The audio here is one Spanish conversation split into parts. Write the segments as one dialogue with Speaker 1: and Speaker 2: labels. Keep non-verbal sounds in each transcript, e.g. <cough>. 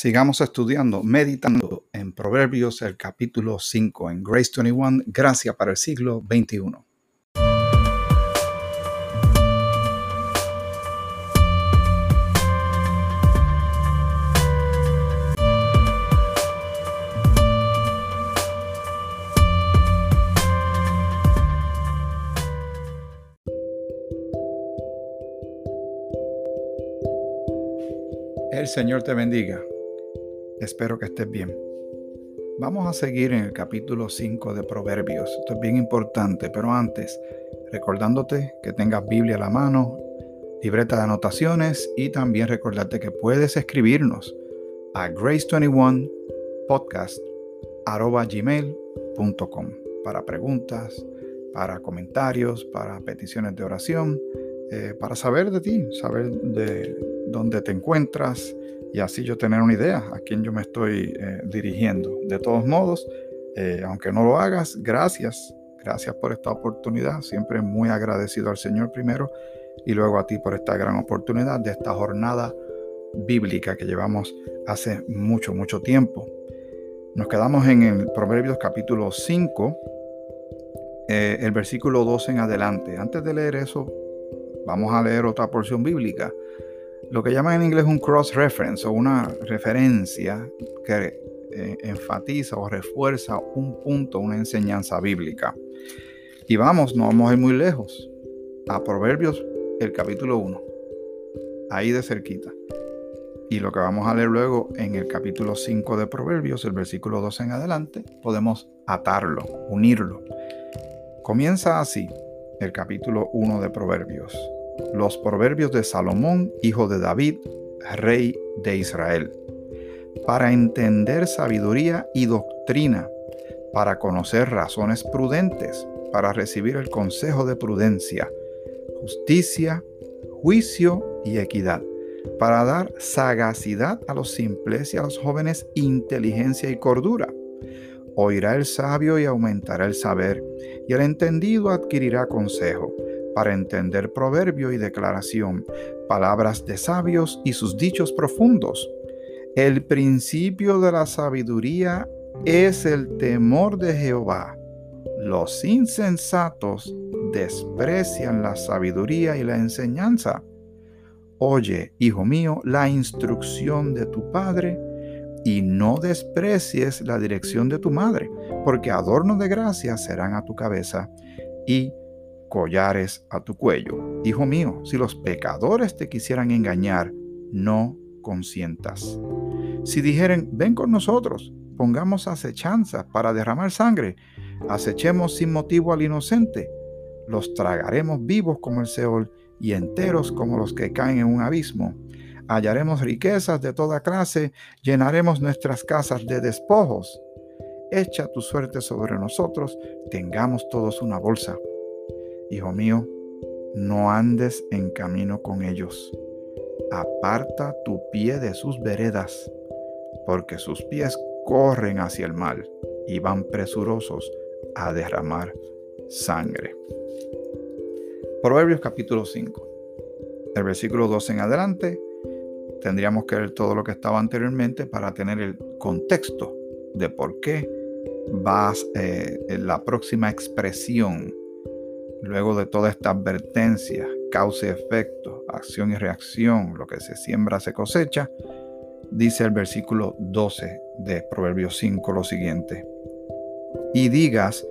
Speaker 1: Sigamos estudiando, meditando en Proverbios, el capítulo 5, en Grace 21, Gracia para el siglo XXI. El Señor te bendiga. Espero que estés bien. Vamos a seguir en el capítulo 5 de Proverbios. Esto es bien importante, pero antes, recordándote que tengas Biblia a la mano, libreta de anotaciones y también recordarte que puedes escribirnos a grace21podcast.gmail.com para preguntas, para comentarios, para peticiones de oración, eh, para saber de ti, saber de dónde te encuentras, y así yo tener una idea a quién yo me estoy eh, dirigiendo. De todos modos, eh, aunque no lo hagas, gracias, gracias por esta oportunidad. Siempre muy agradecido al Señor primero y luego a ti por esta gran oportunidad de esta jornada bíblica que llevamos hace mucho, mucho tiempo. Nos quedamos en el Proverbios capítulo 5, eh, el versículo 12 en adelante. Antes de leer eso, vamos a leer otra porción bíblica lo que llaman en inglés un cross-reference o una referencia que eh, enfatiza o refuerza un punto, una enseñanza bíblica. Y vamos, no vamos a ir muy lejos, a Proverbios, el capítulo 1, ahí de cerquita. Y lo que vamos a leer luego en el capítulo 5 de Proverbios, el versículo 12 en adelante, podemos atarlo, unirlo. Comienza así el capítulo 1 de Proverbios los proverbios de Salomón, hijo de David, rey de Israel, para entender sabiduría y doctrina, para conocer razones prudentes, para recibir el consejo de prudencia, justicia, juicio y equidad, para dar sagacidad a los simples y a los jóvenes inteligencia y cordura. Oirá el sabio y aumentará el saber, y el entendido adquirirá consejo para entender proverbio y declaración, palabras de sabios y sus dichos profundos. El principio de la sabiduría es el temor de Jehová. Los insensatos desprecian la sabiduría y la enseñanza. Oye, hijo mío, la instrucción de tu padre y no desprecies la dirección de tu madre, porque adornos de gracia serán a tu cabeza y collares a tu cuello. Hijo mío, si los pecadores te quisieran engañar, no consientas. Si dijeren, ven con nosotros, pongamos acechanza para derramar sangre, acechemos sin motivo al inocente, los tragaremos vivos como el Seol y enteros como los que caen en un abismo. Hallaremos riquezas de toda clase, llenaremos nuestras casas de despojos. Echa tu suerte sobre nosotros, tengamos todos una bolsa. Hijo mío, no andes en camino con ellos. Aparta tu pie de sus veredas, porque sus pies corren hacia el mal y van presurosos a derramar sangre. Proverbios capítulo 5. El versículo 12 en adelante tendríamos que ver todo lo que estaba anteriormente para tener el contexto de por qué va eh, la próxima expresión Luego de toda esta advertencia, causa y efecto, acción y reacción, lo que se siembra se cosecha, dice el versículo 12 de Proverbios 5 lo siguiente. Y digas,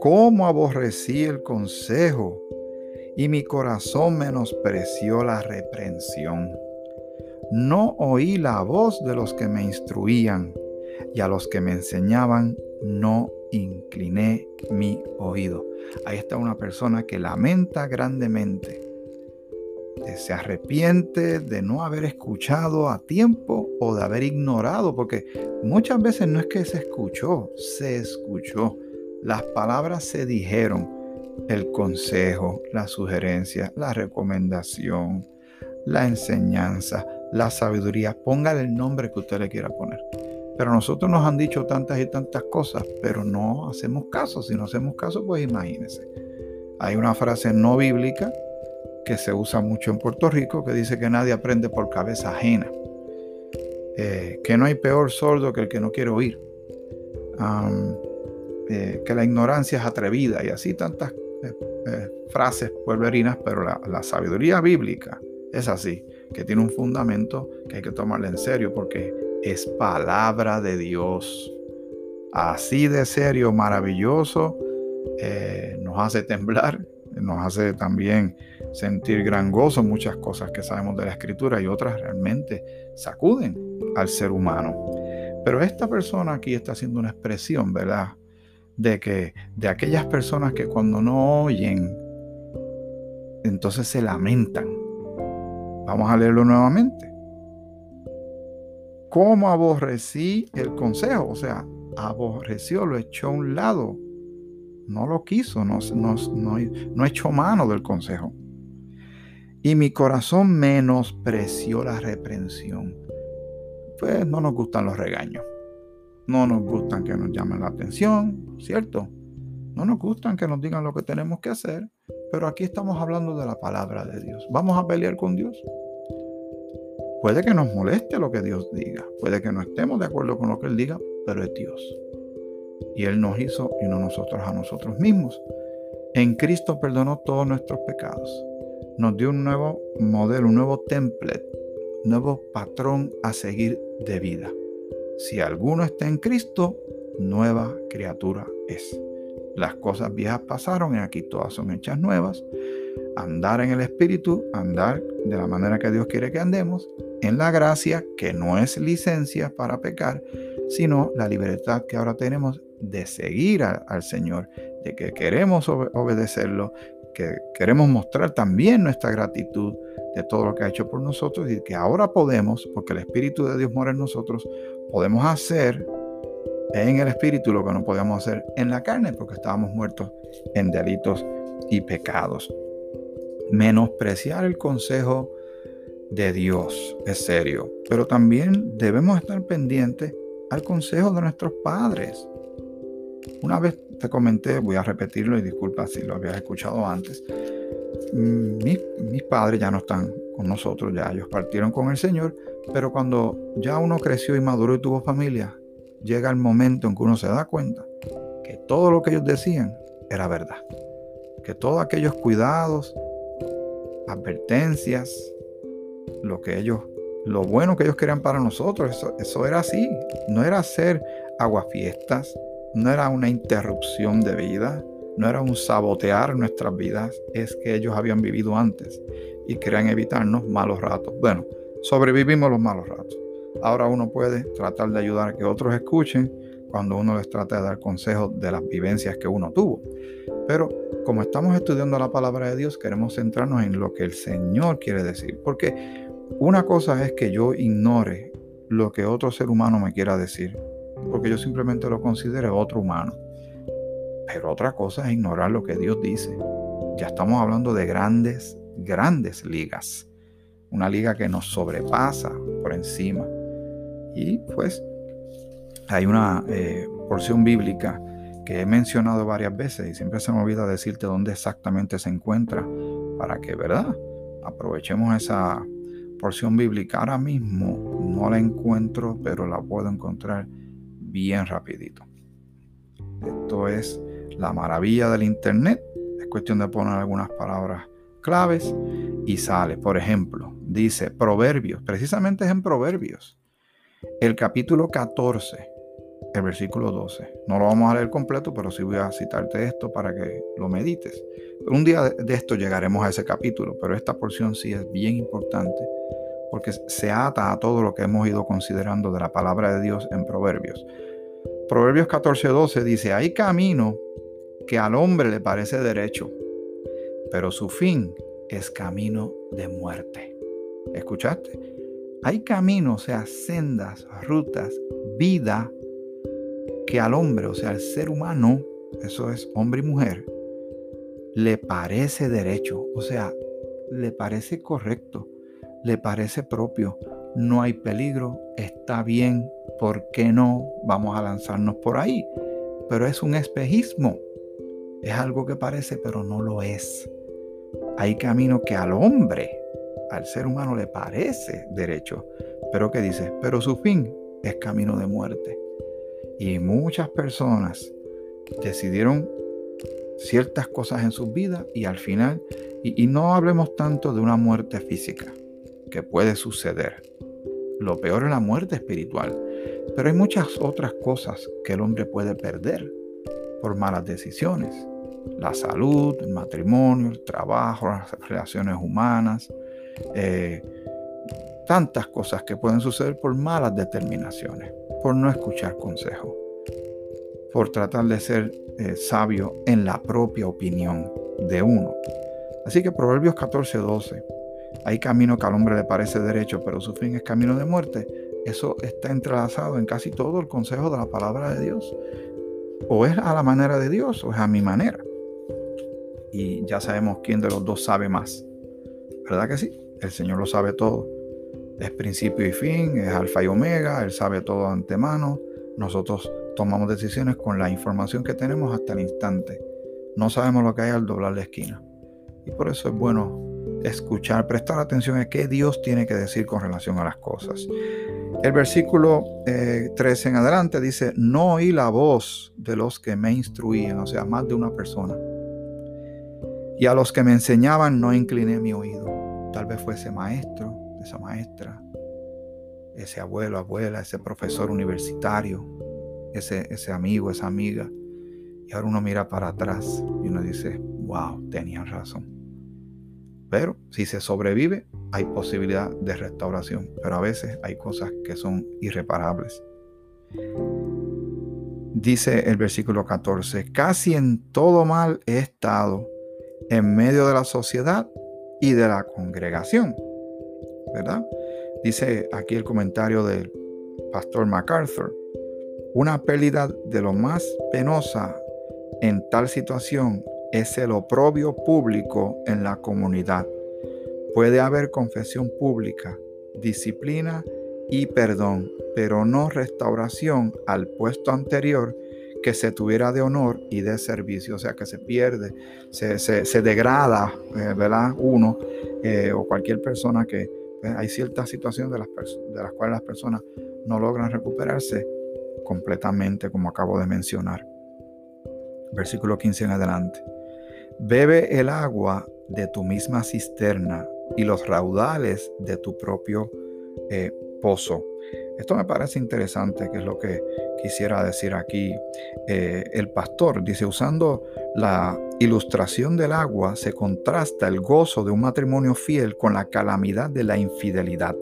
Speaker 1: ¿cómo aborrecí el consejo y mi corazón menospreció la reprensión? No oí la voz de los que me instruían y a los que me enseñaban no incliné mi oído. Ahí está una persona que lamenta grandemente, se arrepiente de no haber escuchado a tiempo o de haber ignorado, porque muchas veces no es que se escuchó, se escuchó. Las palabras se dijeron, el consejo, la sugerencia, la recomendación, la enseñanza, la sabiduría. Póngale el nombre que usted le quiera poner. Pero nosotros nos han dicho tantas y tantas cosas, pero no hacemos caso. Si no hacemos caso, pues imagínense. Hay una frase no bíblica que se usa mucho en Puerto Rico que dice que nadie aprende por cabeza ajena. eh, que no hay peor sordo que el que no quiere oír, eh, que la ignorancia es atrevida y así tantas eh, frases pueblerinas, pero la, la sabiduría bíblica es así, que tiene un fundamento que hay que tomarle en serio porque es palabra de Dios. Así de serio, maravilloso, nos hace temblar, nos hace también sentir gran gozo muchas cosas que sabemos de la escritura y otras realmente sacuden al ser humano. Pero esta persona aquí está haciendo una expresión, ¿verdad? De que de aquellas personas que cuando no oyen, entonces se lamentan. Vamos a leerlo nuevamente. ¿Cómo aborrecí el consejo? O sea, aborreció, lo echó a un lado. No lo quiso, no, no, no, no echó mano del consejo. Y mi corazón menospreció la reprensión. Pues no nos gustan los regaños. No nos gustan que nos llamen la atención, ¿cierto? No nos gustan que nos digan lo que tenemos que hacer. Pero aquí estamos hablando de la palabra de Dios. ¿Vamos a pelear con Dios? Puede que nos moleste lo que Dios diga. Puede que no estemos de acuerdo con lo que Él diga, pero es Dios. Y Él nos hizo y no nosotros a nosotros mismos. En Cristo perdonó todos nuestros pecados nos dio un nuevo modelo, un nuevo template, un nuevo patrón a seguir de vida. Si alguno está en Cristo, nueva criatura es. Las cosas viejas pasaron y aquí todas son hechas nuevas. Andar en el Espíritu, andar de la manera que Dios quiere que andemos, en la gracia, que no es licencia para pecar, sino la libertad que ahora tenemos de seguir al Señor, de que queremos obedecerlo, que queremos mostrar también nuestra gratitud de todo lo que ha hecho por nosotros y que ahora podemos, porque el Espíritu de Dios mora en nosotros, podemos hacer en el Espíritu lo que no podíamos hacer en la carne, porque estábamos muertos en delitos y pecados. Menospreciar el consejo de Dios es serio, pero también debemos estar pendientes al consejo de nuestros padres. Una vez te comenté, voy a repetirlo y disculpa si lo habías escuchado antes. Mis, mis, padres ya no están con nosotros, ya ellos partieron con el Señor, pero cuando ya uno creció y maduró y tuvo familia, llega el momento en que uno se da cuenta que todo lo que ellos decían era verdad. Que todos aquellos cuidados, advertencias, lo que ellos, lo bueno que ellos querían para nosotros, eso, eso era así. No era hacer aguafiestas, no era una interrupción de vida, no era un sabotear nuestras vidas, es que ellos habían vivido antes y querían evitarnos malos ratos. Bueno, sobrevivimos los malos ratos. Ahora uno puede tratar de ayudar a que otros escuchen cuando uno les trata de dar consejos de las vivencias que uno tuvo. Pero como estamos estudiando la palabra de Dios, queremos centrarnos en lo que el Señor quiere decir. Porque una cosa es que yo ignore lo que otro ser humano me quiera decir porque yo simplemente lo considero otro humano. Pero otra cosa es ignorar lo que Dios dice. Ya estamos hablando de grandes, grandes ligas. Una liga que nos sobrepasa por encima. Y pues hay una eh, porción bíblica he mencionado varias veces y siempre se me olvida decirte dónde exactamente se encuentra para que, ¿verdad? Aprovechemos esa porción bíblica. Ahora mismo no la encuentro, pero la puedo encontrar bien rapidito. Esto es la maravilla del Internet. Es cuestión de poner algunas palabras claves y sale. Por ejemplo, dice Proverbios, precisamente es en Proverbios, el capítulo 14, el versículo 12. No lo vamos a leer completo, pero sí voy a citarte esto para que lo medites. Un día de esto llegaremos a ese capítulo, pero esta porción sí es bien importante porque se ata a todo lo que hemos ido considerando de la palabra de Dios en Proverbios. Proverbios 14:12 dice, hay camino que al hombre le parece derecho, pero su fin es camino de muerte. ¿Escuchaste? Hay caminos, o sea, sendas, rutas, vida que al hombre, o sea, al ser humano, eso es hombre y mujer, le parece derecho, o sea, le parece correcto le parece propio, no hay peligro, está bien, ¿por qué no? Vamos a lanzarnos por ahí. Pero es un espejismo, es algo que parece, pero no lo es. Hay camino que al hombre, al ser humano le parece derecho, pero que dice, pero su fin es camino de muerte. Y muchas personas decidieron ciertas cosas en sus vidas y al final, y, no hablemos tanto de una muerte física, que puede suceder. Lo peor es la muerte espiritual. Pero hay muchas otras cosas que el hombre puede perder por malas decisiones. La salud, el matrimonio, el trabajo, las relaciones humanas. Eh, tantas cosas que pueden suceder por malas determinaciones, por no escuchar consejo, por tratar de ser eh, sabio en la propia opinión de uno. Así que Proverbios 14, 12, hay camino que al hombre le parece derecho, pero su fin es camino de muerte. Eso está entrelazado en casi todo el consejo de la palabra de Dios. O es a la manera de Dios o es a mi manera. Y ya sabemos quién de los dos sabe más. ¿Verdad que sí? El Señor lo sabe todo es principio y fin, es alfa y omega, Él sabe todo de antemano. Nosotros tomamos decisiones con la información que tenemos hasta el instante. No sabemos lo que hay al doblar la esquina. Y por eso es bueno escuchar, prestar atención a qué Dios tiene que decir con relación a las cosas. El versículo 13 eh, en adelante dice, no oí la voz de los que me instruían, o sea, más de una persona. Y a los que me enseñaban no incliné mi oído. Tal vez fuese maestro, esa maestra, ese abuelo, abuela, ese profesor universitario, ese, ese amigo, esa amiga. Y ahora uno mira para atrás y uno dice, wow, tenían razón. Pero si se sobrevive, hay posibilidad de restauración. Pero a veces hay cosas que son irreparables. Dice el versículo 14, casi en todo mal he estado en medio de la sociedad y de la congregación ¿verdad? Dice aquí el comentario del pastor MacArthur, una pérdida de lo más penosa en tal situación es el oprobio público en la comunidad. Puede haber confesión pública, disciplina y perdón, pero no restauración al puesto anterior que se tuviera de honor y de servicio, o sea que se pierde, se, degrada, eh, ¿verdad? Uno eh, o cualquier persona que pues, hay ciertas situaciones de las, de las cuales las personas no logran recuperarse completamente, como acabo de mencionar. Versículo 15 en adelante. Bebe el agua de tu misma cisterna y los raudales de tu propio eh, pozo. Esto me parece interesante, que es lo que quisiera decir aquí eh, el pastor. Dice, usando la ilustración del agua, se contrasta el gozo de un matrimonio fiel con la calamidad de la infidelidad.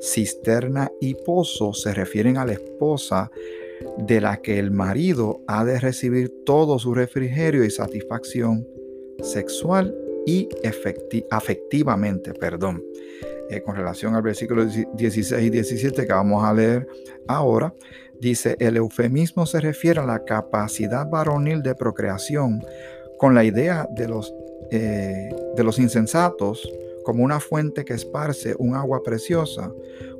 Speaker 1: Cisterna y pozo se refieren a la esposa de la que el marido ha de recibir todo su refrigerio y satisfacción sexual y afectivamente, perdón. Eh, con relación al versículo 16 y 17 que vamos a leer ahora, dice, el eufemismo se refiere a la capacidad varonil de procreación con la idea de los, eh, de los insensatos como una fuente que esparce un agua preciosa,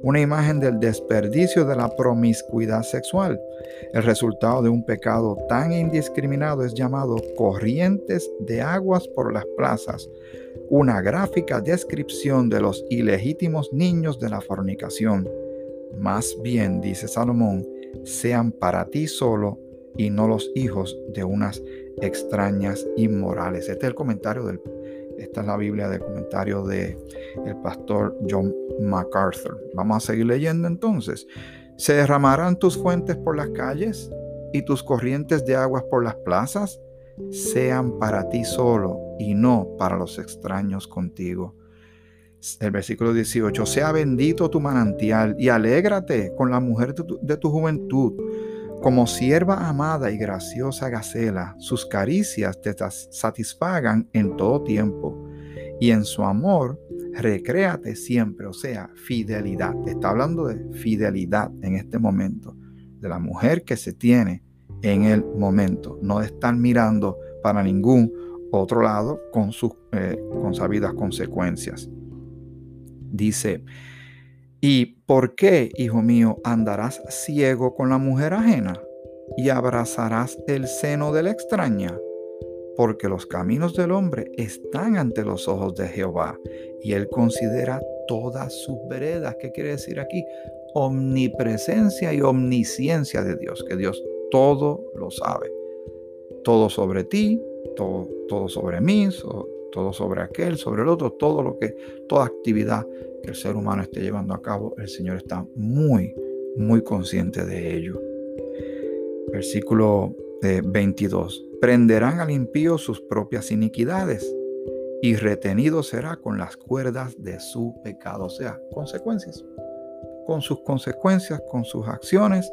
Speaker 1: una imagen del desperdicio de la promiscuidad sexual. El resultado de un pecado tan indiscriminado es llamado corrientes de aguas por las plazas, una gráfica descripción de los ilegítimos niños de la fornicación. Más bien, dice Salomón, sean para ti solo y no los hijos de unas extrañas inmorales. Este es el comentario del esta es la Biblia de comentario de el pastor John MacArthur. Vamos a seguir leyendo entonces. ¿Se derramarán tus fuentes por las calles y tus corrientes de aguas por las plazas? Sean para ti solo y no para los extraños contigo. El versículo 18, sea bendito tu manantial y alégrate con la mujer de tu, juventud. Como sierva amada y graciosa Gacela, sus caricias te satisfagan en todo tiempo, y en su amor recréate siempre, o sea, fidelidad. Está hablando de fidelidad en este momento, de la mujer que se tiene en el momento, no estar mirando para ningún otro lado con sus eh, con sabidas consecuencias. Dice, ¿y por qué, hijo mío, andarás ciego con la mujer ajena y abrazarás el seno de la extraña? porque los caminos del hombre están ante los ojos de Jehová y él considera todas sus veredas. ¿Qué quiere decir aquí? Omnipresencia y omnisciencia de Dios, que Dios todo lo sabe. Todo sobre ti, todo, sobre mí, todo sobre aquel, sobre el otro, todo lo que, toda actividad que el ser humano esté llevando a cabo, el Señor está muy, muy consciente de ello. Versículo 22. Eh, Prenderán al impío sus propias iniquidades y retenido será con las cuerdas de su pecado. O sea, consecuencias. Con sus consecuencias, con sus acciones,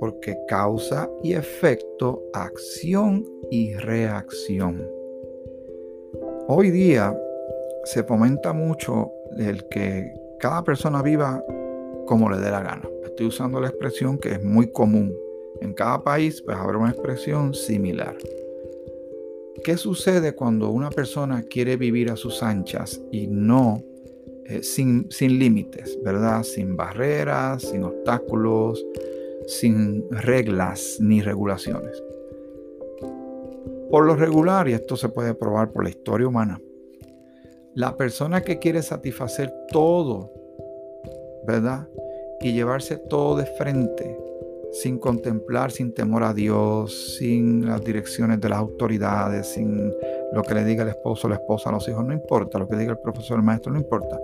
Speaker 1: porque causa y efecto, acción y reacción. Hoy día se fomenta mucho el que cada persona viva como le dé la gana. Estoy usando la expresión que es muy común en cada país pues habrá una expresión similar. ¿Qué sucede cuando una persona quiere vivir a sus anchas y no eh, sin, sin límites, ¿verdad? Sin barreras, sin obstáculos, sin reglas ni regulaciones. Por lo regular, y esto se puede probar por la historia humana, la persona que quiere satisfacer todo, ¿verdad? Y llevarse todo de frente, sin contemplar, sin temor a Dios, sin las direcciones de las autoridades, sin lo que le diga el esposo, la esposa, los hijos, no importa, lo que diga el profesor, el maestro, no importa.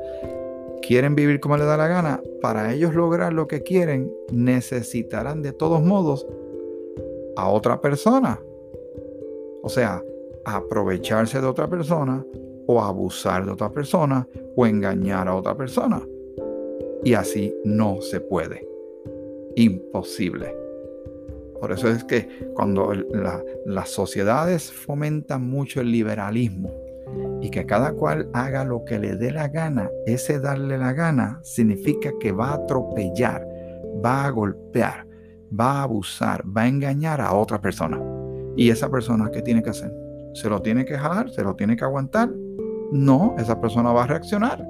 Speaker 1: Quieren vivir como les da la gana. Para ellos lograr lo que quieren, necesitarán de todos modos a otra persona. O sea, aprovecharse de otra persona o abusar de otra persona o engañar a otra persona. Y así no se puede imposible. Por eso es que cuando las sociedades fomentan mucho el liberalismo y que cada cual haga lo que le dé la gana, ese darle la gana significa que va a atropellar, va a golpear, va a abusar, va a engañar a otra persona. ¿Y esa persona qué tiene que hacer? ¿Se lo tiene que jalar? ¿Se lo tiene que aguantar? No, esa persona va a reaccionar.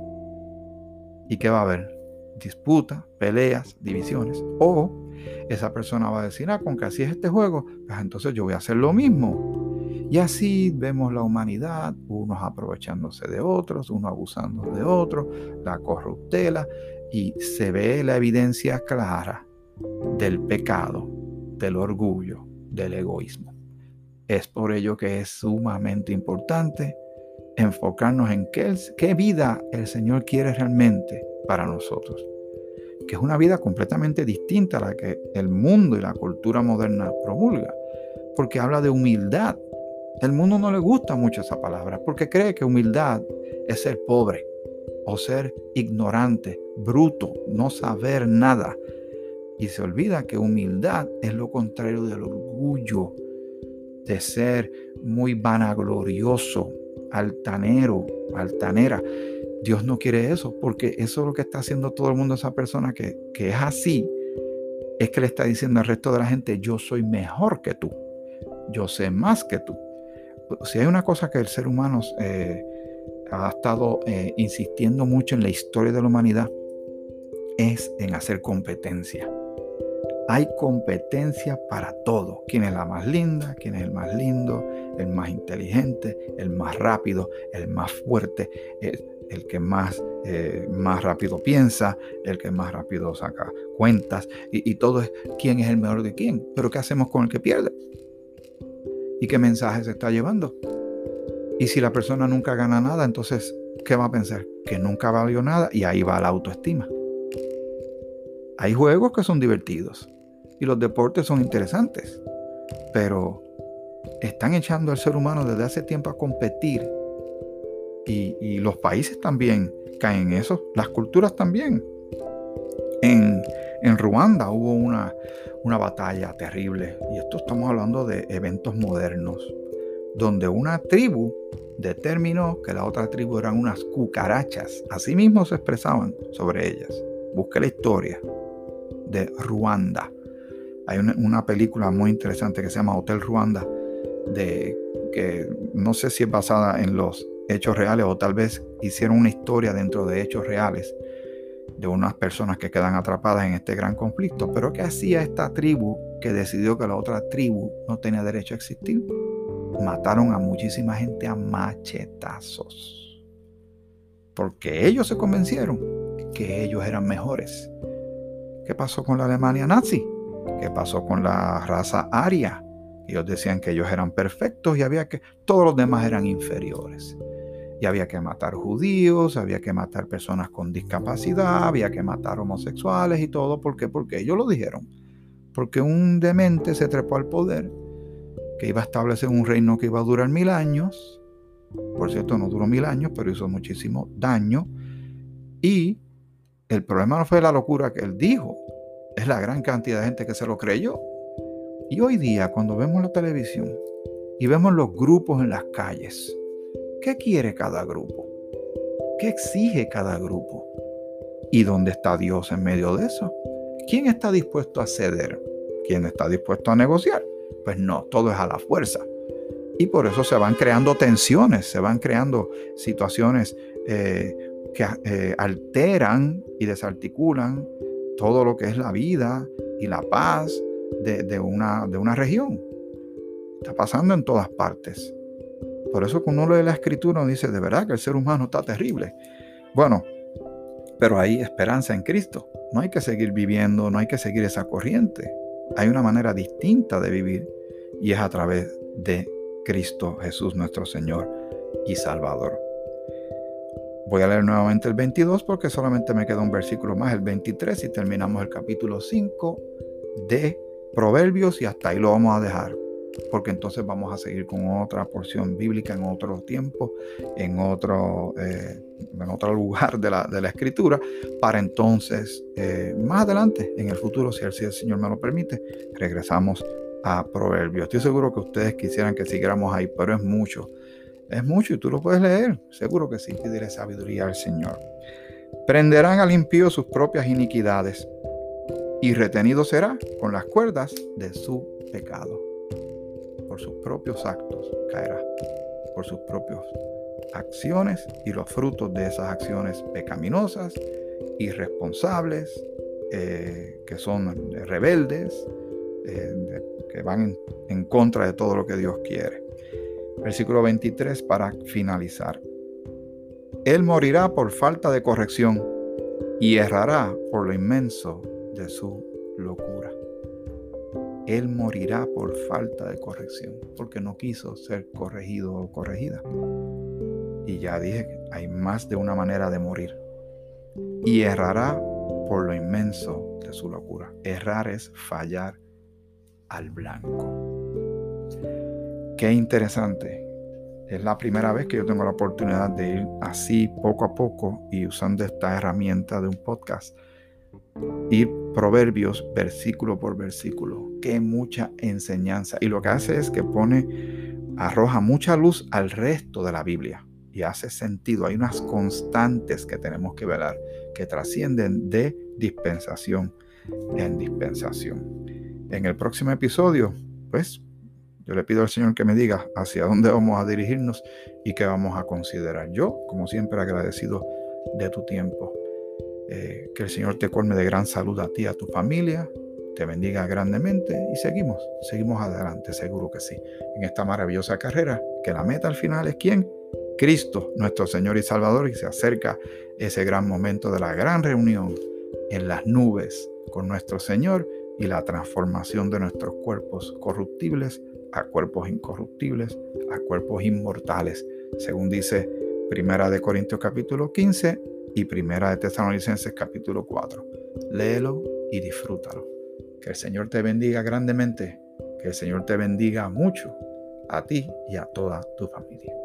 Speaker 1: ¿Y qué va a haber? disputa, peleas, divisiones. O esa persona va a decir, ah, con que así es este juego, pues entonces yo voy a hacer lo mismo. Y así vemos la humanidad, unos aprovechándose de otros, unos abusando de otros, la corruptela, y se ve la evidencia clara del pecado, del orgullo, del egoísmo. Es por ello que es sumamente importante enfocarnos en qué, qué vida el Señor quiere realmente para nosotros, que es una vida completamente distinta a la que el mundo y la cultura moderna promulga, porque habla de humildad. El mundo no le gusta mucho esa palabra, porque cree que humildad es ser pobre o ser ignorante, bruto, no saber nada. Y se olvida que humildad es lo contrario del orgullo, de ser muy vanaglorioso, altanero, altanera. Dios no quiere eso, porque eso es lo que está haciendo todo el mundo, esa persona que, es así, es que le está diciendo al resto de la gente, yo soy mejor que tú, yo sé más que tú. Si hay una cosa que el ser humano eh, ha estado eh, insistiendo mucho en la historia de la humanidad, es en hacer competencia. Hay competencia para todo. ¿Quién es la más linda? ¿Quién es el más lindo? El más inteligente, el más rápido, el más fuerte el que más, eh, más rápido piensa, el que más rápido saca cuentas, y, todo es quién es el mejor de quién. Pero ¿qué hacemos con el que pierde? ¿Y qué mensaje se está llevando? Y si la persona nunca gana nada, entonces, ¿qué va a pensar? Que nunca valió nada y ahí va la autoestima. Hay juegos que son divertidos y los deportes son interesantes, pero están echando al ser humano desde hace tiempo a competir y, los países también caen en eso, las culturas también. En, Ruanda hubo una, una batalla terrible, y esto estamos hablando de eventos modernos, donde una tribu determinó que la otra tribu eran unas cucarachas. Así mismo se expresaban sobre ellas. Busque la historia de Ruanda. Hay una, una, película muy interesante que se llama Hotel Ruanda, de, que no sé si es basada en los hechos reales o tal vez hicieron una historia dentro de hechos reales de unas personas que quedan atrapadas en este gran conflicto. Pero ¿qué hacía esta tribu que decidió que la otra tribu no tenía derecho a existir? mataron a muchísima gente a machetazos. Porque ellos se convencieron que ellos eran mejores. ¿Qué pasó con la Alemania nazi? ¿Qué pasó con la raza aria? Ellos decían que ellos eran perfectos y había que todos los demás eran inferiores. Y había que matar judíos, había que matar personas con discapacidad, había que matar homosexuales y todo. ¿Por qué? Porque ellos lo dijeron. Porque un demente se trepó al poder, que iba a establecer un reino que iba a durar mil años. Por cierto, no duró mil años, pero hizo muchísimo daño. Y el problema no fue la locura que él dijo, es la gran cantidad de gente que se lo creyó. Y hoy día, cuando vemos la televisión y vemos los grupos en las calles, ¿Qué quiere cada grupo? ¿Qué exige cada grupo? ¿Y dónde está Dios en medio de eso? ¿Quién está dispuesto a ceder? ¿Quién está dispuesto a negociar? Pues no, todo es a la fuerza. Y por eso se van creando tensiones, se van creando situaciones eh, que eh, alteran y desarticulan todo lo que es la vida y la paz de, una, de una región. Está pasando en todas partes. Por eso cuando uno lee la escritura uno dice, de verdad que el ser humano está terrible. Bueno, pero hay esperanza en Cristo. No hay que seguir viviendo, no hay que seguir esa corriente. Hay una manera distinta de vivir y es a través de Cristo Jesús nuestro Señor y Salvador. Voy a leer nuevamente el 22 porque solamente me queda un versículo más, el 23, y terminamos el capítulo 5 de Proverbios y hasta ahí lo vamos a dejar porque entonces vamos a seguir con otra porción bíblica en otro tiempo, en otro, eh, en otro <laughs> lugar de la, de la, escritura, para entonces, eh, más adelante, en el futuro, si el, si el Señor me lo permite, regresamos a Proverbios. Estoy seguro que ustedes quisieran que siguiéramos ahí, pero es mucho, es mucho y tú lo puedes leer, seguro que sí, pediré sabiduría al Señor. Prenderán al impío sus propias iniquidades y retenido será con las cuerdas de su pecado por sus propios actos caerá, por sus propias acciones y los frutos de esas acciones pecaminosas, irresponsables, eh, que son rebeldes, eh, que van en contra de todo lo que Dios quiere. Versículo 23 para finalizar. Él morirá por falta de corrección y errará por lo inmenso de su locura él morirá por falta de corrección, porque no quiso ser corregido o corregida. Y ya dije hay más de una manera de morir. Y errará por lo inmenso de su locura. Errar es fallar al blanco. Qué interesante. Es la primera vez que yo tengo la oportunidad de ir así poco a poco y usando esta herramienta de un podcast. Ir proverbios versículo por versículo. Qué mucha enseñanza. Y lo que hace es que pone, arroja mucha luz al resto de la Biblia. Y hace sentido. Hay unas constantes que tenemos que velar, que trascienden de dispensación en dispensación. En el próximo episodio, pues, yo le pido al Señor que me diga hacia dónde vamos a dirigirnos y qué vamos a considerar. Yo, como siempre, agradecido de tu tiempo. Eh, que el Señor te colme de gran salud a ti, a tu familia, te bendiga grandemente y seguimos, seguimos adelante, seguro que sí, en esta maravillosa carrera, que la meta al final es quién? Cristo, nuestro Señor y Salvador, y se acerca ese gran momento de la gran reunión en las nubes con nuestro Señor y la transformación de nuestros cuerpos corruptibles a cuerpos incorruptibles, a cuerpos inmortales, según dice Primera de Corintios capítulo 15, y Primera de Tesalonicenses capítulo 4. Léelo y disfrútalo. Que el Señor te bendiga grandemente, que el Señor te bendiga mucho a ti y a toda tu familia.